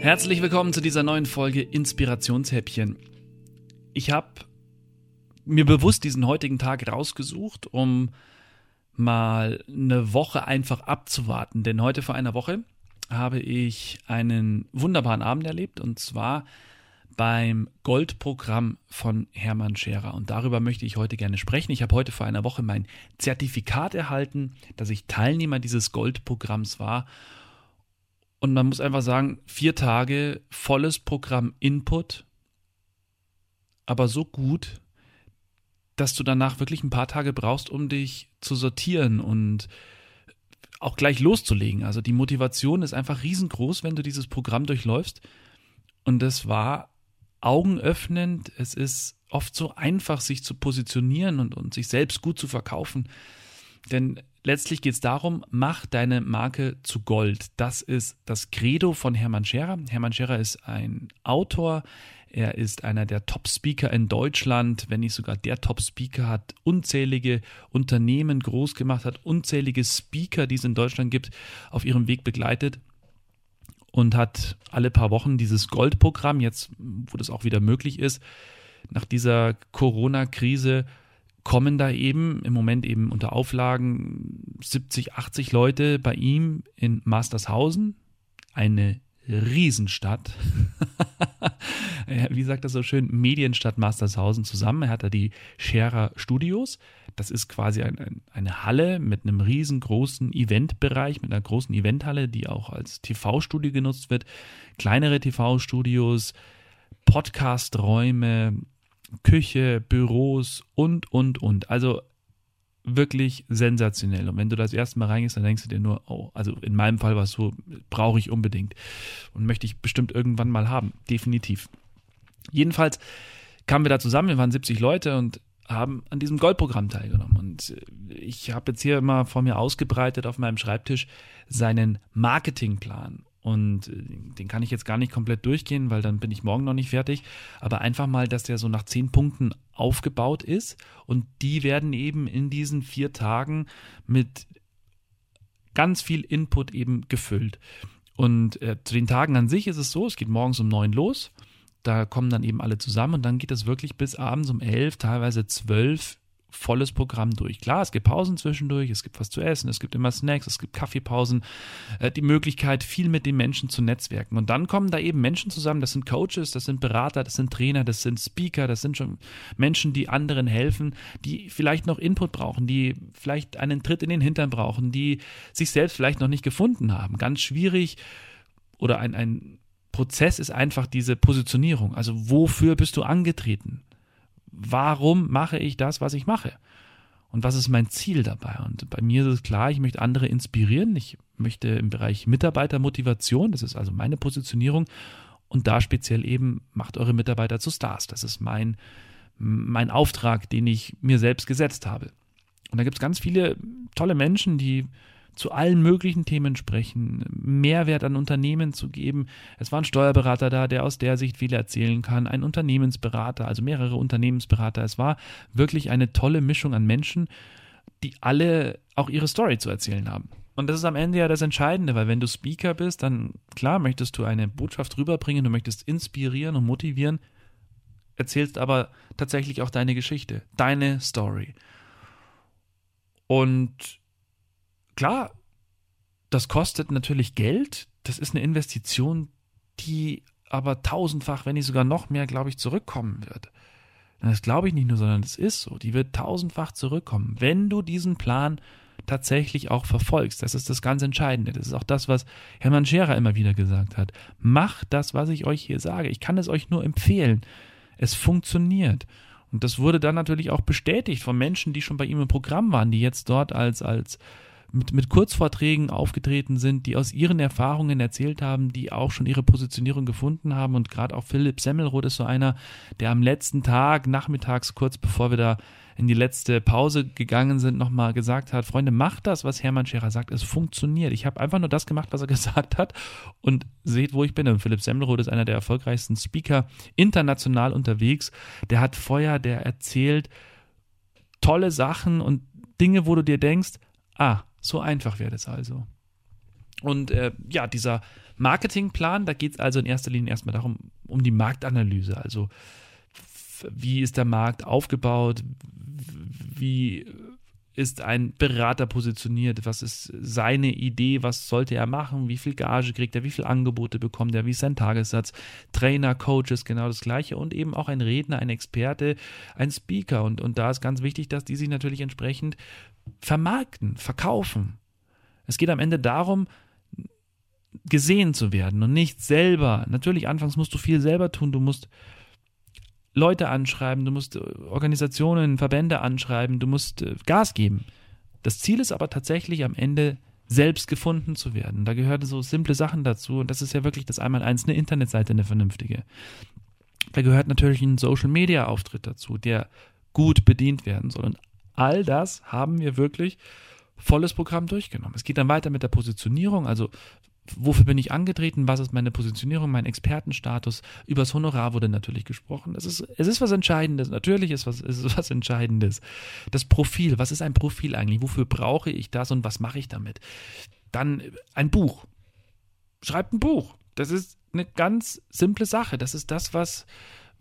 Herzlich willkommen zu dieser neuen Folge Inspirationshäppchen. Ich habe mir bewusst diesen heutigen Tag rausgesucht, um mal eine Woche einfach abzuwarten. Denn heute vor einer Woche habe ich einen wunderbaren Abend erlebt und zwar beim Goldprogramm von Hermann Scherer. Und darüber möchte ich heute gerne sprechen. Ich habe heute vor einer Woche mein Zertifikat erhalten, dass ich Teilnehmer dieses Goldprogramms war und man muss einfach sagen, vier Tage, volles Programm Input, aber so gut, dass du danach wirklich ein paar Tage brauchst, um dich zu sortieren und auch gleich loszulegen. Also die Motivation ist einfach riesengroß, wenn du dieses Programm durchläufst. Und es war augenöffnend. Es ist oft so einfach, sich zu positionieren und, und sich selbst gut zu verkaufen. Denn letztlich geht es darum, mach deine Marke zu Gold. Das ist das Credo von Hermann Scherer. Hermann Scherer ist ein Autor. Er ist einer der Top-Speaker in Deutschland, wenn nicht sogar der Top-Speaker, hat unzählige Unternehmen groß gemacht, hat unzählige Speaker, die es in Deutschland gibt, auf ihrem Weg begleitet und hat alle paar Wochen dieses Goldprogramm, jetzt wo das auch wieder möglich ist, nach dieser Corona-Krise kommen da eben im Moment eben unter Auflagen 70, 80 Leute bei ihm in Mastershausen, eine Riesenstadt. Wie sagt er so schön? Medienstadt Mastershausen zusammen. Er hat da die Scherer Studios. Das ist quasi ein, ein, eine Halle mit einem riesengroßen Eventbereich, mit einer großen Eventhalle, die auch als TV-Studio genutzt wird. Kleinere TV-Studios, Podcast-Räume, Küche, Büros und, und, und. Also wirklich sensationell. Und wenn du das erste Mal reingehst, dann denkst du dir nur, oh, also in meinem Fall war es so, brauche ich unbedingt und möchte ich bestimmt irgendwann mal haben. Definitiv. Jedenfalls kamen wir da zusammen, wir waren 70 Leute und haben an diesem Goldprogramm teilgenommen. Und ich habe jetzt hier immer vor mir ausgebreitet auf meinem Schreibtisch seinen Marketingplan. Und äh, den kann ich jetzt gar nicht komplett durchgehen, weil dann bin ich morgen noch nicht fertig. Aber einfach mal, dass der so nach zehn Punkten aufgebaut ist. Und die werden eben in diesen vier Tagen mit ganz viel Input eben gefüllt. Und äh, zu den Tagen an sich ist es so, es geht morgens um neun los. Da kommen dann eben alle zusammen und dann geht es wirklich bis abends um elf, teilweise zwölf volles Programm durch. Klar, es gibt Pausen zwischendurch, es gibt was zu essen, es gibt immer Snacks, es gibt Kaffeepausen, äh, die Möglichkeit, viel mit den Menschen zu netzwerken. Und dann kommen da eben Menschen zusammen, das sind Coaches, das sind Berater, das sind Trainer, das sind Speaker, das sind schon Menschen, die anderen helfen, die vielleicht noch Input brauchen, die vielleicht einen Tritt in den Hintern brauchen, die sich selbst vielleicht noch nicht gefunden haben. Ganz schwierig oder ein, ein Prozess ist einfach diese Positionierung. Also wofür bist du angetreten? Warum mache ich das, was ich mache? Und was ist mein Ziel dabei? Und bei mir ist es klar, ich möchte andere inspirieren. Ich möchte im Bereich Mitarbeitermotivation, das ist also meine Positionierung, und da speziell eben macht eure Mitarbeiter zu Stars. Das ist mein, mein Auftrag, den ich mir selbst gesetzt habe. Und da gibt es ganz viele tolle Menschen, die zu allen möglichen Themen sprechen, Mehrwert an Unternehmen zu geben. Es war ein Steuerberater da, der aus der Sicht viel erzählen kann, ein Unternehmensberater, also mehrere Unternehmensberater. Es war wirklich eine tolle Mischung an Menschen, die alle auch ihre Story zu erzählen haben. Und das ist am Ende ja das Entscheidende, weil wenn du Speaker bist, dann klar möchtest du eine Botschaft rüberbringen, du möchtest inspirieren und motivieren, erzählst aber tatsächlich auch deine Geschichte, deine Story. Und klar, das kostet natürlich Geld. Das ist eine Investition, die aber tausendfach, wenn nicht sogar noch mehr, glaube ich, zurückkommen wird. Das glaube ich nicht nur, sondern es ist so. Die wird tausendfach zurückkommen, wenn du diesen Plan tatsächlich auch verfolgst. Das ist das ganz Entscheidende. Das ist auch das, was Hermann Scherer immer wieder gesagt hat. Macht das, was ich euch hier sage. Ich kann es euch nur empfehlen. Es funktioniert. Und das wurde dann natürlich auch bestätigt von Menschen, die schon bei ihm im Programm waren, die jetzt dort als, als mit, mit Kurzvorträgen aufgetreten sind, die aus ihren Erfahrungen erzählt haben, die auch schon ihre Positionierung gefunden haben. Und gerade auch Philipp Semmelroth ist so einer, der am letzten Tag, nachmittags, kurz bevor wir da in die letzte Pause gegangen sind, nochmal gesagt hat, Freunde, macht das, was Hermann Scherer sagt. Es funktioniert. Ich habe einfach nur das gemacht, was er gesagt hat und seht, wo ich bin. Und Philipp Semmelroth ist einer der erfolgreichsten Speaker international unterwegs. Der hat Feuer, der erzählt tolle Sachen und Dinge, wo du dir denkst, ah, so einfach wäre das also. Und äh, ja, dieser Marketingplan, da geht es also in erster Linie erstmal darum, um die Marktanalyse. Also wie ist der Markt aufgebaut? Wie ist ein Berater positioniert? Was ist seine Idee? Was sollte er machen? Wie viel Gage kriegt er? Wie viele Angebote bekommt er? Wie ist sein Tagessatz? Trainer, Coaches, genau das Gleiche. Und eben auch ein Redner, ein Experte, ein Speaker. Und, und da ist ganz wichtig, dass die sich natürlich entsprechend vermarkten, verkaufen. Es geht am Ende darum, gesehen zu werden und nicht selber. Natürlich, anfangs musst du viel selber tun. Du musst Leute anschreiben, du musst äh, Organisationen, Verbände anschreiben, du musst äh, Gas geben. Das Ziel ist aber tatsächlich am Ende selbst gefunden zu werden. Da gehören so simple Sachen dazu und das ist ja wirklich das Einmaleins, eine Internetseite, eine vernünftige. Da gehört natürlich ein Social-Media-Auftritt dazu, der gut bedient werden soll. Und all das haben wir wirklich volles Programm durchgenommen. Es geht dann weiter mit der Positionierung, also wofür bin ich angetreten, was ist meine Positionierung, mein Expertenstatus. Übers Honorar wurde natürlich gesprochen. Es ist, es ist was Entscheidendes, natürlich ist was, ist was Entscheidendes. Das Profil, was ist ein Profil eigentlich? Wofür brauche ich das und was mache ich damit? Dann ein Buch. Schreibt ein Buch. Das ist eine ganz simple Sache. Das ist das, was,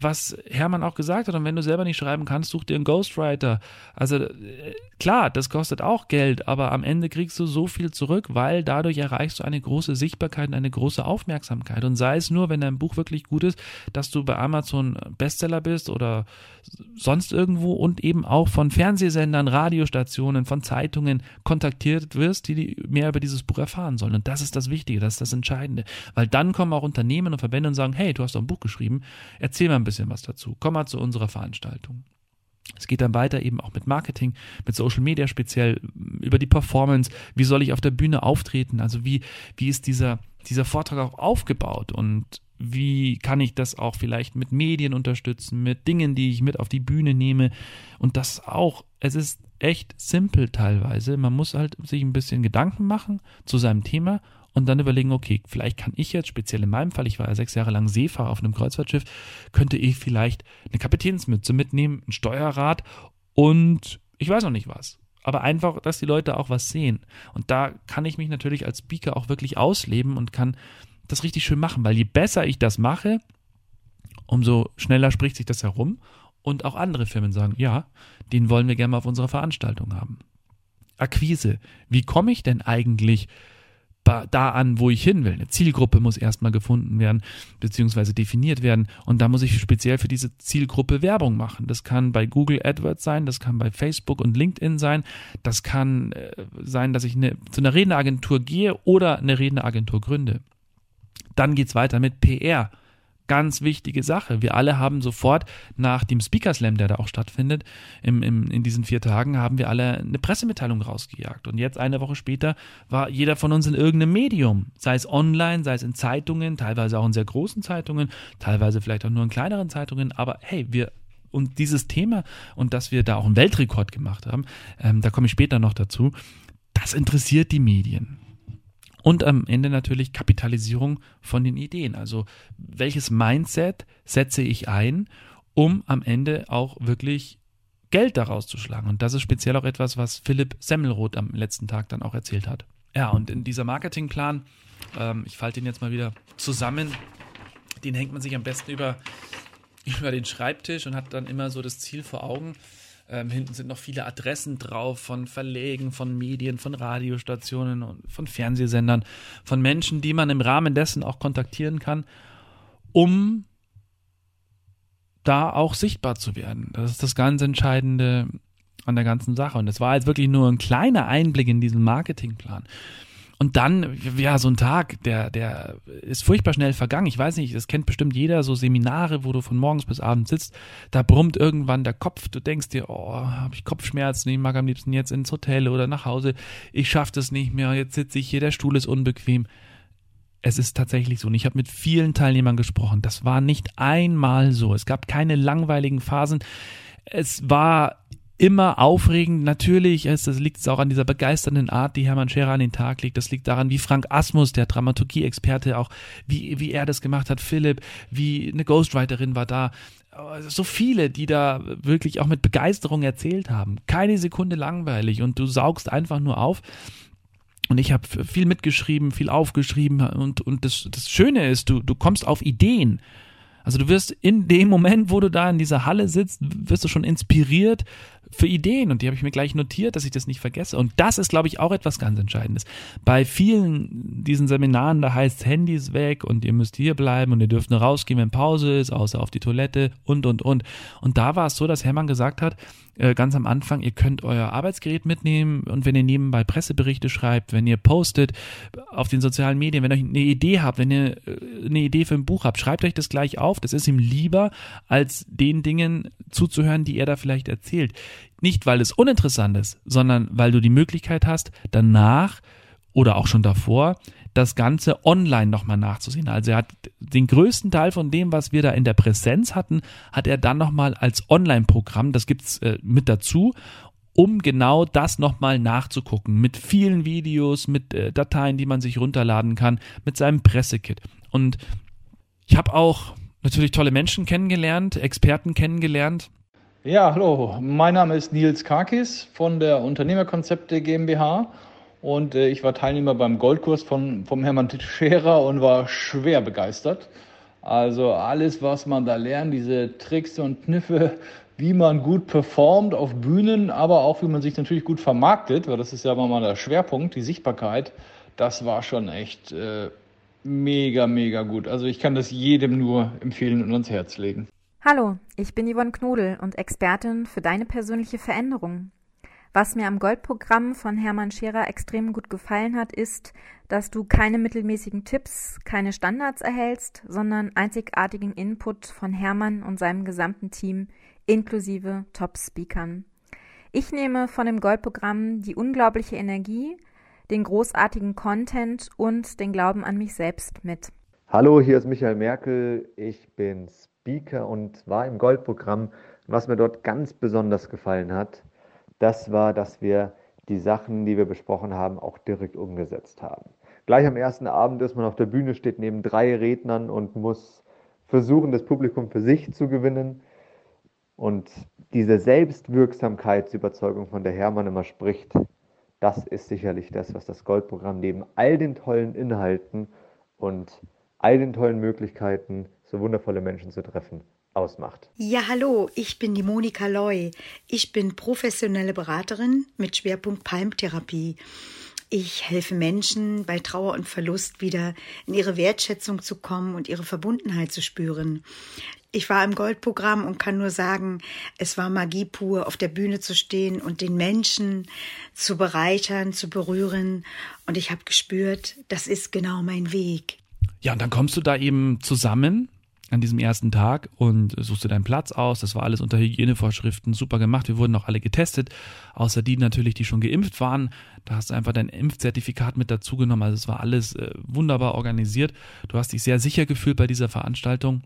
was Hermann auch gesagt hat. Und wenn du selber nicht schreiben kannst, such dir einen Ghostwriter. Also äh, klar, das kostet auch Geld, aber am Ende kriegst du so viel zurück, weil dadurch erreichst du eine große Sichtbarkeit und eine große Aufmerksamkeit. Und sei es nur, wenn dein Buch wirklich gut ist, dass du bei Amazon Bestseller bist oder sonst irgendwo und eben auch von Fernsehsendern, Radiostationen, von Zeitungen kontaktiert wirst, die mehr über dieses Buch erfahren sollen. Und das ist das Wichtige, das ist das Entscheidende. Weil dann kommen auch Unternehmen und Verbände und sagen, hey, du hast doch ein Buch geschrieben, erzähl mal ein bisschen was dazu. Komm mal zu unserer Veranstaltung. Es geht dann weiter eben auch mit Marketing, mit Social Media speziell, über die Performance. Wie soll ich auf der Bühne auftreten? Also wie, wie ist dieser, dieser Vortrag auch aufgebaut? Und wie kann ich das auch vielleicht mit Medien unterstützen, mit Dingen, die ich mit auf die Bühne nehme? Und das auch, es ist echt simpel teilweise. Man muss halt sich ein bisschen Gedanken machen zu seinem Thema und dann überlegen, okay, vielleicht kann ich jetzt, speziell in meinem Fall, ich war ja sechs Jahre lang Seefahrer auf einem Kreuzfahrtschiff, könnte ich vielleicht eine Kapitänsmütze mitnehmen, ein Steuerrad und ich weiß noch nicht was. Aber einfach, dass die Leute auch was sehen. Und da kann ich mich natürlich als Speaker auch wirklich ausleben und kann das richtig schön machen, weil je besser ich das mache, umso schneller spricht sich das herum und auch andere Firmen sagen, ja, den wollen wir gerne mal auf unserer Veranstaltung haben. Akquise. Wie komme ich denn eigentlich da an, wo ich hin will. Eine Zielgruppe muss erstmal gefunden werden, beziehungsweise definiert werden. Und da muss ich speziell für diese Zielgruppe Werbung machen. Das kann bei Google AdWords sein, das kann bei Facebook und LinkedIn sein, das kann äh, sein, dass ich eine, zu einer Redneragentur gehe oder eine Redneragentur gründe. Dann geht es weiter mit PR ganz wichtige Sache. Wir alle haben sofort nach dem Speaker Slam, der da auch stattfindet, im, im, in diesen vier Tagen, haben wir alle eine Pressemitteilung rausgejagt. Und jetzt, eine Woche später, war jeder von uns in irgendeinem Medium. Sei es online, sei es in Zeitungen, teilweise auch in sehr großen Zeitungen, teilweise vielleicht auch nur in kleineren Zeitungen. Aber hey, wir und dieses Thema und dass wir da auch einen Weltrekord gemacht haben, ähm, da komme ich später noch dazu, das interessiert die Medien. Und am Ende natürlich Kapitalisierung von den Ideen. Also welches Mindset setze ich ein, um am Ende auch wirklich Geld daraus zu schlagen. Und das ist speziell auch etwas, was Philipp Semmelroth am letzten Tag dann auch erzählt hat. Ja, und in dieser Marketingplan, ähm, ich falte den jetzt mal wieder zusammen, den hängt man sich am besten über, über den Schreibtisch und hat dann immer so das Ziel vor Augen, ähm, hinten sind noch viele Adressen drauf von Verlegen, von Medien, von Radiostationen und von Fernsehsendern, von Menschen, die man im Rahmen dessen auch kontaktieren kann, um da auch sichtbar zu werden. Das ist das ganz Entscheidende an der ganzen Sache. Und es war jetzt wirklich nur ein kleiner Einblick in diesen Marketingplan. Und dann, ja, so ein Tag, der, der ist furchtbar schnell vergangen. Ich weiß nicht, das kennt bestimmt jeder, so Seminare, wo du von morgens bis abends sitzt, da brummt irgendwann der Kopf, du denkst dir, oh, habe ich Kopfschmerzen, ich mag am liebsten jetzt ins Hotel oder nach Hause, ich schaff das nicht mehr, jetzt sitze ich hier, der Stuhl ist unbequem. Es ist tatsächlich so. Und ich habe mit vielen Teilnehmern gesprochen. Das war nicht einmal so. Es gab keine langweiligen Phasen. Es war immer aufregend. Natürlich, es, das liegt auch an dieser begeisternden Art, die Hermann Scherer an den Tag legt. Das liegt daran, wie Frank Asmus, der Dramaturgie-Experte, auch wie, wie er das gemacht hat. Philipp, wie eine Ghostwriterin war da. So viele, die da wirklich auch mit Begeisterung erzählt haben. Keine Sekunde langweilig und du saugst einfach nur auf. Und ich habe viel mitgeschrieben, viel aufgeschrieben und, und das, das Schöne ist, du, du kommst auf Ideen. Also du wirst in dem Moment, wo du da in dieser Halle sitzt, wirst du schon inspiriert für Ideen und die habe ich mir gleich notiert, dass ich das nicht vergesse. Und das ist, glaube ich, auch etwas ganz Entscheidendes. Bei vielen diesen Seminaren, da heißt Handys weg und ihr müsst hier bleiben und ihr dürft nur rausgehen, wenn Pause ist, außer auf die Toilette und, und, und. Und da war es so, dass Hermann gesagt hat, äh, ganz am Anfang, ihr könnt euer Arbeitsgerät mitnehmen und wenn ihr nebenbei Presseberichte schreibt, wenn ihr postet auf den sozialen Medien, wenn ihr eine Idee habt, wenn ihr äh, eine Idee für ein Buch habt, schreibt euch das gleich auf. Das ist ihm lieber, als den Dingen zuzuhören, die er da vielleicht erzählt. Nicht, weil es uninteressant ist, sondern weil du die Möglichkeit hast, danach oder auch schon davor das Ganze online nochmal nachzusehen. Also er hat den größten Teil von dem, was wir da in der Präsenz hatten, hat er dann nochmal als Online-Programm, das gibt's äh, mit dazu, um genau das nochmal nachzugucken. Mit vielen Videos, mit äh, Dateien, die man sich runterladen kann, mit seinem Pressekit. Und ich habe auch natürlich tolle Menschen kennengelernt, Experten kennengelernt. Ja, hallo, mein Name ist Nils Karkis von der Unternehmerkonzepte GmbH und äh, ich war Teilnehmer beim Goldkurs von, vom Hermann Scherer und war schwer begeistert. Also alles, was man da lernt, diese Tricks und Kniffe, wie man gut performt auf Bühnen, aber auch wie man sich natürlich gut vermarktet, weil das ist ja immer mal der Schwerpunkt, die Sichtbarkeit, das war schon echt äh, mega, mega gut. Also ich kann das jedem nur empfehlen und ans Herz legen. Hallo, ich bin Yvonne Knodel und Expertin für deine persönliche Veränderung. Was mir am Goldprogramm von Hermann Scherer extrem gut gefallen hat, ist, dass du keine mittelmäßigen Tipps, keine Standards erhältst, sondern einzigartigen Input von Hermann und seinem gesamten Team inklusive Top-Speakern. Ich nehme von dem Goldprogramm die unglaubliche Energie, den großartigen Content und den Glauben an mich selbst mit. Hallo, hier ist Michael Merkel. Ich bin Speaker und war im Goldprogramm. Was mir dort ganz besonders gefallen hat, das war, dass wir die Sachen, die wir besprochen haben, auch direkt umgesetzt haben. Gleich am ersten Abend ist man auf der Bühne, steht neben drei Rednern und muss versuchen, das Publikum für sich zu gewinnen. Und diese Selbstwirksamkeitsüberzeugung, von der Hermann immer spricht, das ist sicherlich das, was das Goldprogramm neben all den tollen Inhalten und all den tollen Möglichkeiten so wundervolle Menschen zu treffen, ausmacht. Ja, hallo, ich bin die Monika Loy. Ich bin professionelle Beraterin mit Schwerpunkt Palmtherapie. Ich helfe Menschen bei Trauer und Verlust wieder in ihre Wertschätzung zu kommen und ihre Verbundenheit zu spüren. Ich war im Goldprogramm und kann nur sagen, es war Magie pur, auf der Bühne zu stehen und den Menschen zu bereichern, zu berühren. Und ich habe gespürt, das ist genau mein Weg. Ja, und dann kommst du da eben zusammen an diesem ersten Tag und suchst dir deinen Platz aus. Das war alles unter Hygienevorschriften super gemacht. Wir wurden auch alle getestet, außer die natürlich, die schon geimpft waren. Da hast du einfach dein Impfzertifikat mit dazu genommen. Also es war alles äh, wunderbar organisiert. Du hast dich sehr sicher gefühlt bei dieser Veranstaltung.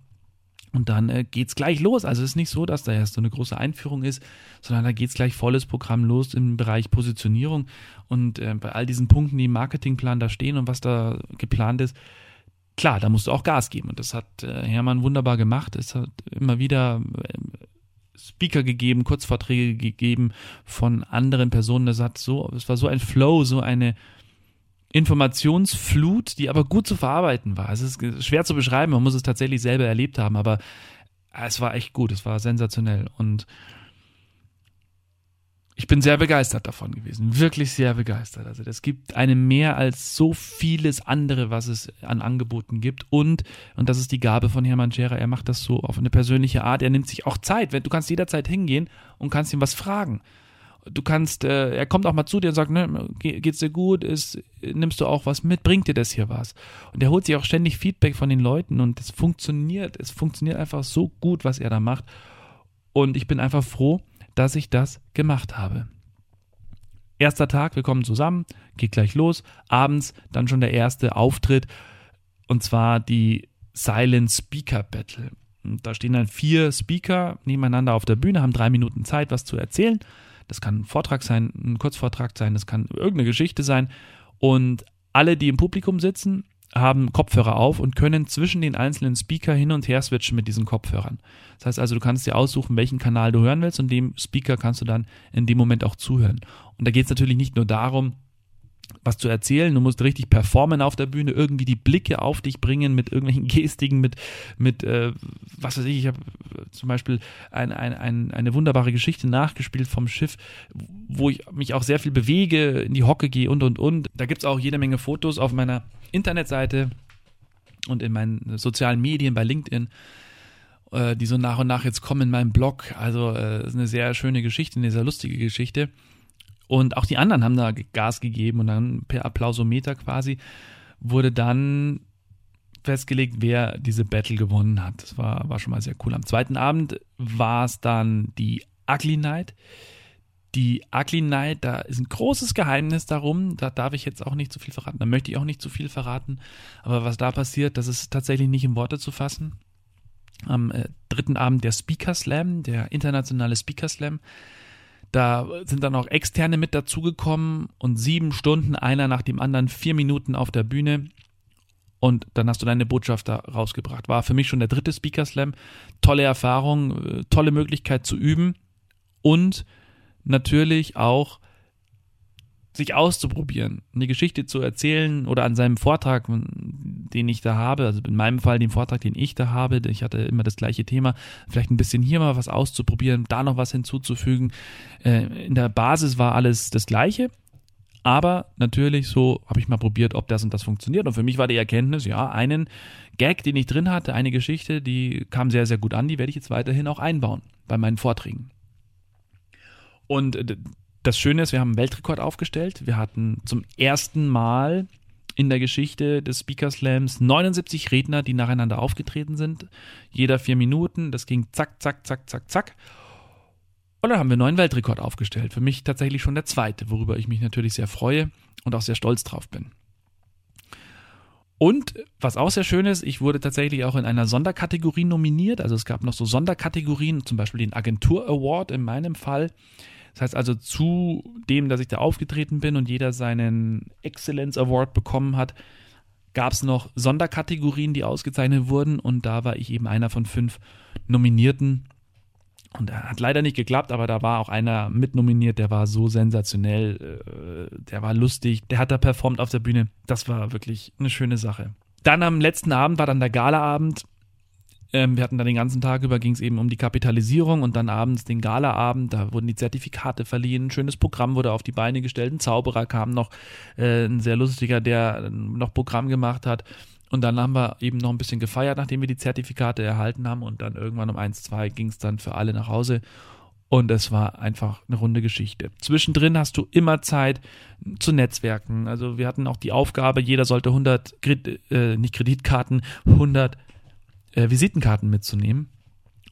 Und dann äh, geht's gleich los. Also es ist nicht so, dass da erst so eine große Einführung ist, sondern da geht's gleich volles Programm los im Bereich Positionierung. Und äh, bei all diesen Punkten, die im Marketingplan da stehen und was da geplant ist, klar, da musst du auch Gas geben. Und das hat äh, Hermann wunderbar gemacht. Es hat immer wieder äh, Speaker gegeben, Kurzvorträge gegeben von anderen Personen. Das hat so, es war so ein Flow, so eine Informationsflut, die aber gut zu verarbeiten war. Es ist schwer zu beschreiben, man muss es tatsächlich selber erlebt haben, aber es war echt gut, es war sensationell. Und ich bin sehr begeistert davon gewesen, wirklich sehr begeistert. Also das gibt einem mehr als so vieles andere, was es an Angeboten gibt. Und, und das ist die Gabe von Hermann Scherer, er macht das so auf eine persönliche Art, er nimmt sich auch Zeit. Du kannst jederzeit hingehen und kannst ihm was fragen. Du kannst, äh, er kommt auch mal zu dir und sagt, ne, geht's dir gut? Ist, nimmst du auch was mit? Bringt dir das hier was? Und er holt sich auch ständig Feedback von den Leuten und es funktioniert. Es funktioniert einfach so gut, was er da macht. Und ich bin einfach froh, dass ich das gemacht habe. Erster Tag, wir kommen zusammen, geht gleich los. Abends dann schon der erste Auftritt und zwar die Silent Speaker Battle. Und da stehen dann vier Speaker nebeneinander auf der Bühne, haben drei Minuten Zeit, was zu erzählen. Das kann ein Vortrag sein, ein Kurzvortrag sein, das kann irgendeine Geschichte sein. Und alle, die im Publikum sitzen, haben Kopfhörer auf und können zwischen den einzelnen Speaker hin und her switchen mit diesen Kopfhörern. Das heißt also, du kannst dir aussuchen, welchen Kanal du hören willst und dem Speaker kannst du dann in dem Moment auch zuhören. Und da geht es natürlich nicht nur darum, was zu erzählen. Du musst richtig performen auf der Bühne, irgendwie die Blicke auf dich bringen mit irgendwelchen Gestiken, mit, mit äh, was weiß ich, ich habe zum Beispiel ein, ein, ein, eine wunderbare Geschichte nachgespielt vom Schiff, wo ich mich auch sehr viel bewege, in die Hocke gehe und und und. Da gibt es auch jede Menge Fotos auf meiner Internetseite und in meinen sozialen Medien bei LinkedIn äh, die so nach und nach jetzt kommen in meinem Blog. Also äh, ist eine sehr schöne Geschichte, eine sehr lustige Geschichte. Und auch die anderen haben da Gas gegeben und dann per Applausometer quasi wurde dann festgelegt, wer diese Battle gewonnen hat. Das war, war schon mal sehr cool. Am zweiten Abend war es dann die Ugly Night. Die Ugly Night, da ist ein großes Geheimnis darum. Da darf ich jetzt auch nicht zu viel verraten. Da möchte ich auch nicht zu viel verraten. Aber was da passiert, das ist tatsächlich nicht in Worte zu fassen. Am äh, dritten Abend der Speaker Slam, der internationale Speaker Slam. Da sind dann auch Externe mit dazugekommen und sieben Stunden, einer nach dem anderen, vier Minuten auf der Bühne. Und dann hast du deine Botschaft da rausgebracht. War für mich schon der dritte Speaker Slam. Tolle Erfahrung, äh, tolle Möglichkeit zu üben und natürlich auch sich auszuprobieren, eine Geschichte zu erzählen oder an seinem Vortrag, den ich da habe, also in meinem Fall den Vortrag, den ich da habe, ich hatte immer das gleiche Thema, vielleicht ein bisschen hier mal was auszuprobieren, da noch was hinzuzufügen. Äh, in der Basis war alles das gleiche, aber natürlich so habe ich mal probiert, ob das und das funktioniert. Und für mich war die Erkenntnis, ja, einen Gag, den ich drin hatte, eine Geschichte, die kam sehr, sehr gut an, die werde ich jetzt weiterhin auch einbauen bei meinen Vorträgen. Und äh, das Schöne ist, wir haben einen Weltrekord aufgestellt. Wir hatten zum ersten Mal in der Geschichte des Speaker Slams 79 Redner, die nacheinander aufgetreten sind. Jeder vier Minuten. Das ging zack, zack, zack, zack, zack. Und dann haben wir einen neuen Weltrekord aufgestellt. Für mich tatsächlich schon der zweite, worüber ich mich natürlich sehr freue und auch sehr stolz drauf bin. Und was auch sehr schön ist, ich wurde tatsächlich auch in einer Sonderkategorie nominiert. Also es gab noch so Sonderkategorien, zum Beispiel den Agentur Award in meinem Fall. Das heißt also, zu dem, dass ich da aufgetreten bin und jeder seinen Excellence Award bekommen hat, gab es noch Sonderkategorien, die ausgezeichnet wurden und da war ich eben einer von fünf Nominierten. Und hat leider nicht geklappt, aber da war auch einer mitnominiert, der war so sensationell, äh, der war lustig, der hat da performt auf der Bühne. Das war wirklich eine schöne Sache. Dann am letzten Abend war dann der Galaabend ähm, wir hatten da den ganzen Tag über, ging es eben um die Kapitalisierung und dann abends den Galaabend, da wurden die Zertifikate verliehen, ein schönes Programm wurde auf die Beine gestellt, ein Zauberer kam noch, äh, ein sehr lustiger, der noch Programm gemacht hat. Und dann haben wir eben noch ein bisschen gefeiert, nachdem wir die Zertifikate erhalten haben. Und dann irgendwann um 1, 2 ging es dann für alle nach Hause. Und es war einfach eine runde Geschichte. Zwischendrin hast du immer Zeit zu Netzwerken. Also wir hatten auch die Aufgabe, jeder sollte 100, äh, nicht Kreditkarten, 100 äh, Visitenkarten mitzunehmen.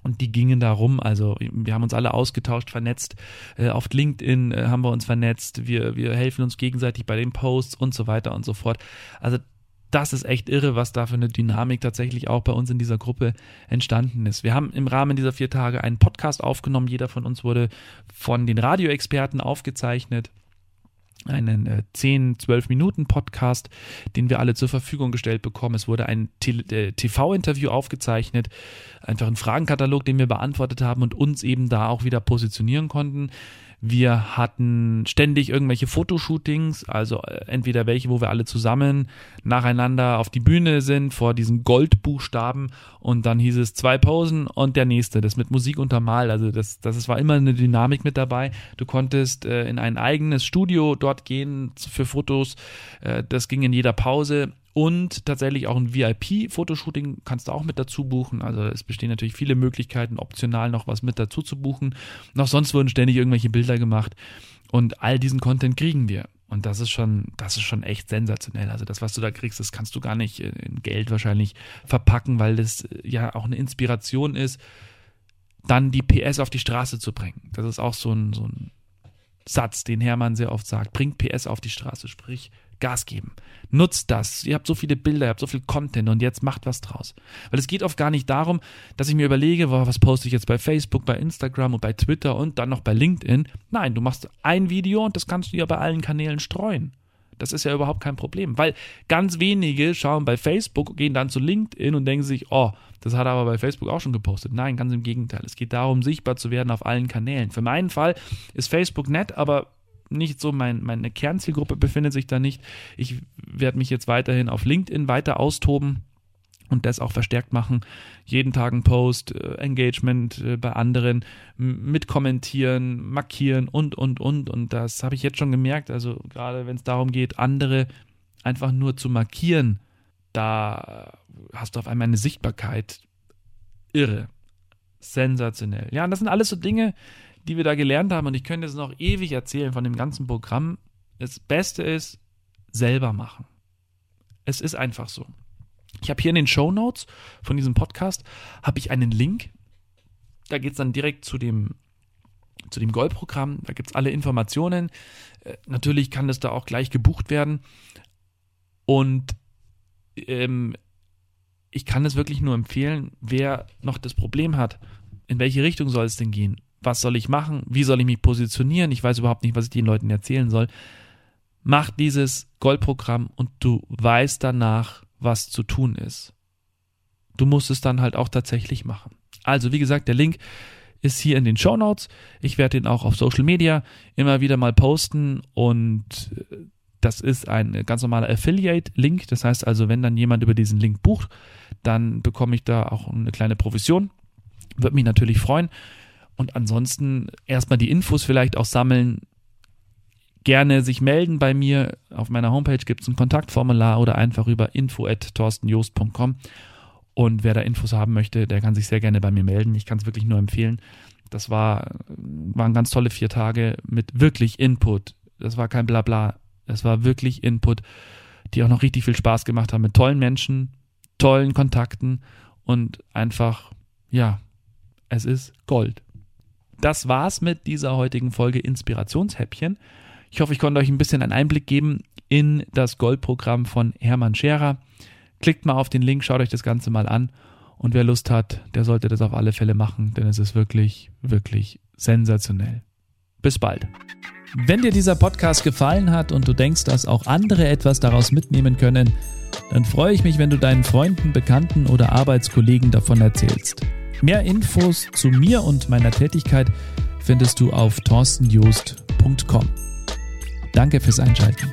Und die gingen da rum. Also wir haben uns alle ausgetauscht, vernetzt. Äh, auf LinkedIn äh, haben wir uns vernetzt. Wir, wir helfen uns gegenseitig bei den Posts und so weiter und so fort. Also das ist echt irre, was da für eine Dynamik tatsächlich auch bei uns in dieser Gruppe entstanden ist. Wir haben im Rahmen dieser vier Tage einen Podcast aufgenommen. Jeder von uns wurde von den Radioexperten aufgezeichnet einen äh, 10, 12 Minuten Podcast, den wir alle zur Verfügung gestellt bekommen. Es wurde ein äh, TV-Interview aufgezeichnet, einfach ein Fragenkatalog, den wir beantwortet haben und uns eben da auch wieder positionieren konnten. Wir hatten ständig irgendwelche Fotoshootings, also äh, entweder welche, wo wir alle zusammen nacheinander auf die Bühne sind vor diesen Goldbuchstaben und dann hieß es zwei Posen und der nächste, das mit Musik untermalt. Also das, das war immer eine Dynamik mit dabei. Du konntest äh, in ein eigenes Studio dort gehen für Fotos. Äh, das ging in jeder Pause und tatsächlich auch ein VIP-Fotoshooting kannst du auch mit dazu buchen. Also es bestehen natürlich viele Möglichkeiten, optional noch was mit dazu zu buchen. Noch sonst wurden ständig irgendwelche Bilder gemacht und all diesen Content kriegen wir. Und das ist schon, das ist schon echt sensationell. Also das, was du da kriegst, das kannst du gar nicht in Geld wahrscheinlich verpacken, weil das ja auch eine Inspiration ist, dann die PS auf die Straße zu bringen. Das ist auch so ein, so ein Satz, den Hermann sehr oft sagt. Bringt PS auf die Straße, sprich Gas geben. Nutzt das. Ihr habt so viele Bilder, ihr habt so viel Content und jetzt macht was draus. Weil es geht oft gar nicht darum, dass ich mir überlege, was poste ich jetzt bei Facebook, bei Instagram und bei Twitter und dann noch bei LinkedIn. Nein, du machst ein Video und das kannst du ja bei allen Kanälen streuen. Das ist ja überhaupt kein Problem, weil ganz wenige schauen bei Facebook, gehen dann zu LinkedIn und denken sich, oh, das hat er aber bei Facebook auch schon gepostet. Nein, ganz im Gegenteil. Es geht darum, sichtbar zu werden auf allen Kanälen. Für meinen Fall ist Facebook nett, aber nicht so, mein, meine Kernzielgruppe befindet sich da nicht. Ich werde mich jetzt weiterhin auf LinkedIn weiter austoben und das auch verstärkt machen. Jeden Tag ein Post, äh, Engagement äh, bei anderen, mitkommentieren, markieren und, und, und. Und das habe ich jetzt schon gemerkt. Also gerade wenn es darum geht, andere einfach nur zu markieren, da hast du auf einmal eine Sichtbarkeit irre. Sensationell. Ja, und das sind alles so Dinge, die wir da gelernt haben. Und ich könnte es noch ewig erzählen von dem ganzen Programm. Das Beste ist, selber machen. Es ist einfach so. Ich habe hier in den Show Notes von diesem Podcast habe ich einen Link. Da geht es dann direkt zu dem zu dem Goldprogramm. Da gibt es alle Informationen. Äh, natürlich kann das da auch gleich gebucht werden. Und ähm, ich kann es wirklich nur empfehlen, wer noch das Problem hat, in welche Richtung soll es denn gehen? Was soll ich machen, wie soll ich mich positionieren, ich weiß überhaupt nicht, was ich den Leuten erzählen soll. Mach dieses Goldprogramm und du weißt danach, was zu tun ist. Du musst es dann halt auch tatsächlich machen. Also, wie gesagt, der Link ist hier in den Show Notes. Ich werde den auch auf Social Media immer wieder mal posten und äh, das ist ein ganz normaler Affiliate-Link. Das heißt also, wenn dann jemand über diesen Link bucht, dann bekomme ich da auch eine kleine Provision. Würde mich natürlich freuen. Und ansonsten erstmal die Infos vielleicht auch sammeln. Gerne sich melden bei mir. Auf meiner Homepage gibt es ein Kontaktformular oder einfach über info.torstenjost.com. Und wer da Infos haben möchte, der kann sich sehr gerne bei mir melden. Ich kann es wirklich nur empfehlen. Das war, waren ganz tolle vier Tage mit wirklich Input. Das war kein Blabla. Das war wirklich Input, die auch noch richtig viel Spaß gemacht haben mit tollen Menschen, tollen Kontakten und einfach, ja, es ist Gold das war's mit dieser heutigen Folge Inspirationshäppchen. Ich hoffe, ich konnte euch ein bisschen einen Einblick geben in das Goldprogramm von Hermann Scherer. Klickt mal auf den Link, schaut euch das Ganze mal an. Und wer Lust hat, der sollte das auf alle Fälle machen, denn es ist wirklich, wirklich sensationell. Bis bald. Wenn dir dieser Podcast gefallen hat und du denkst, dass auch andere etwas daraus mitnehmen können, dann freue ich mich, wenn du deinen Freunden, Bekannten oder Arbeitskollegen davon erzählst. Mehr Infos zu mir und meiner Tätigkeit findest du auf torstenjoost.com. Danke fürs Einschalten.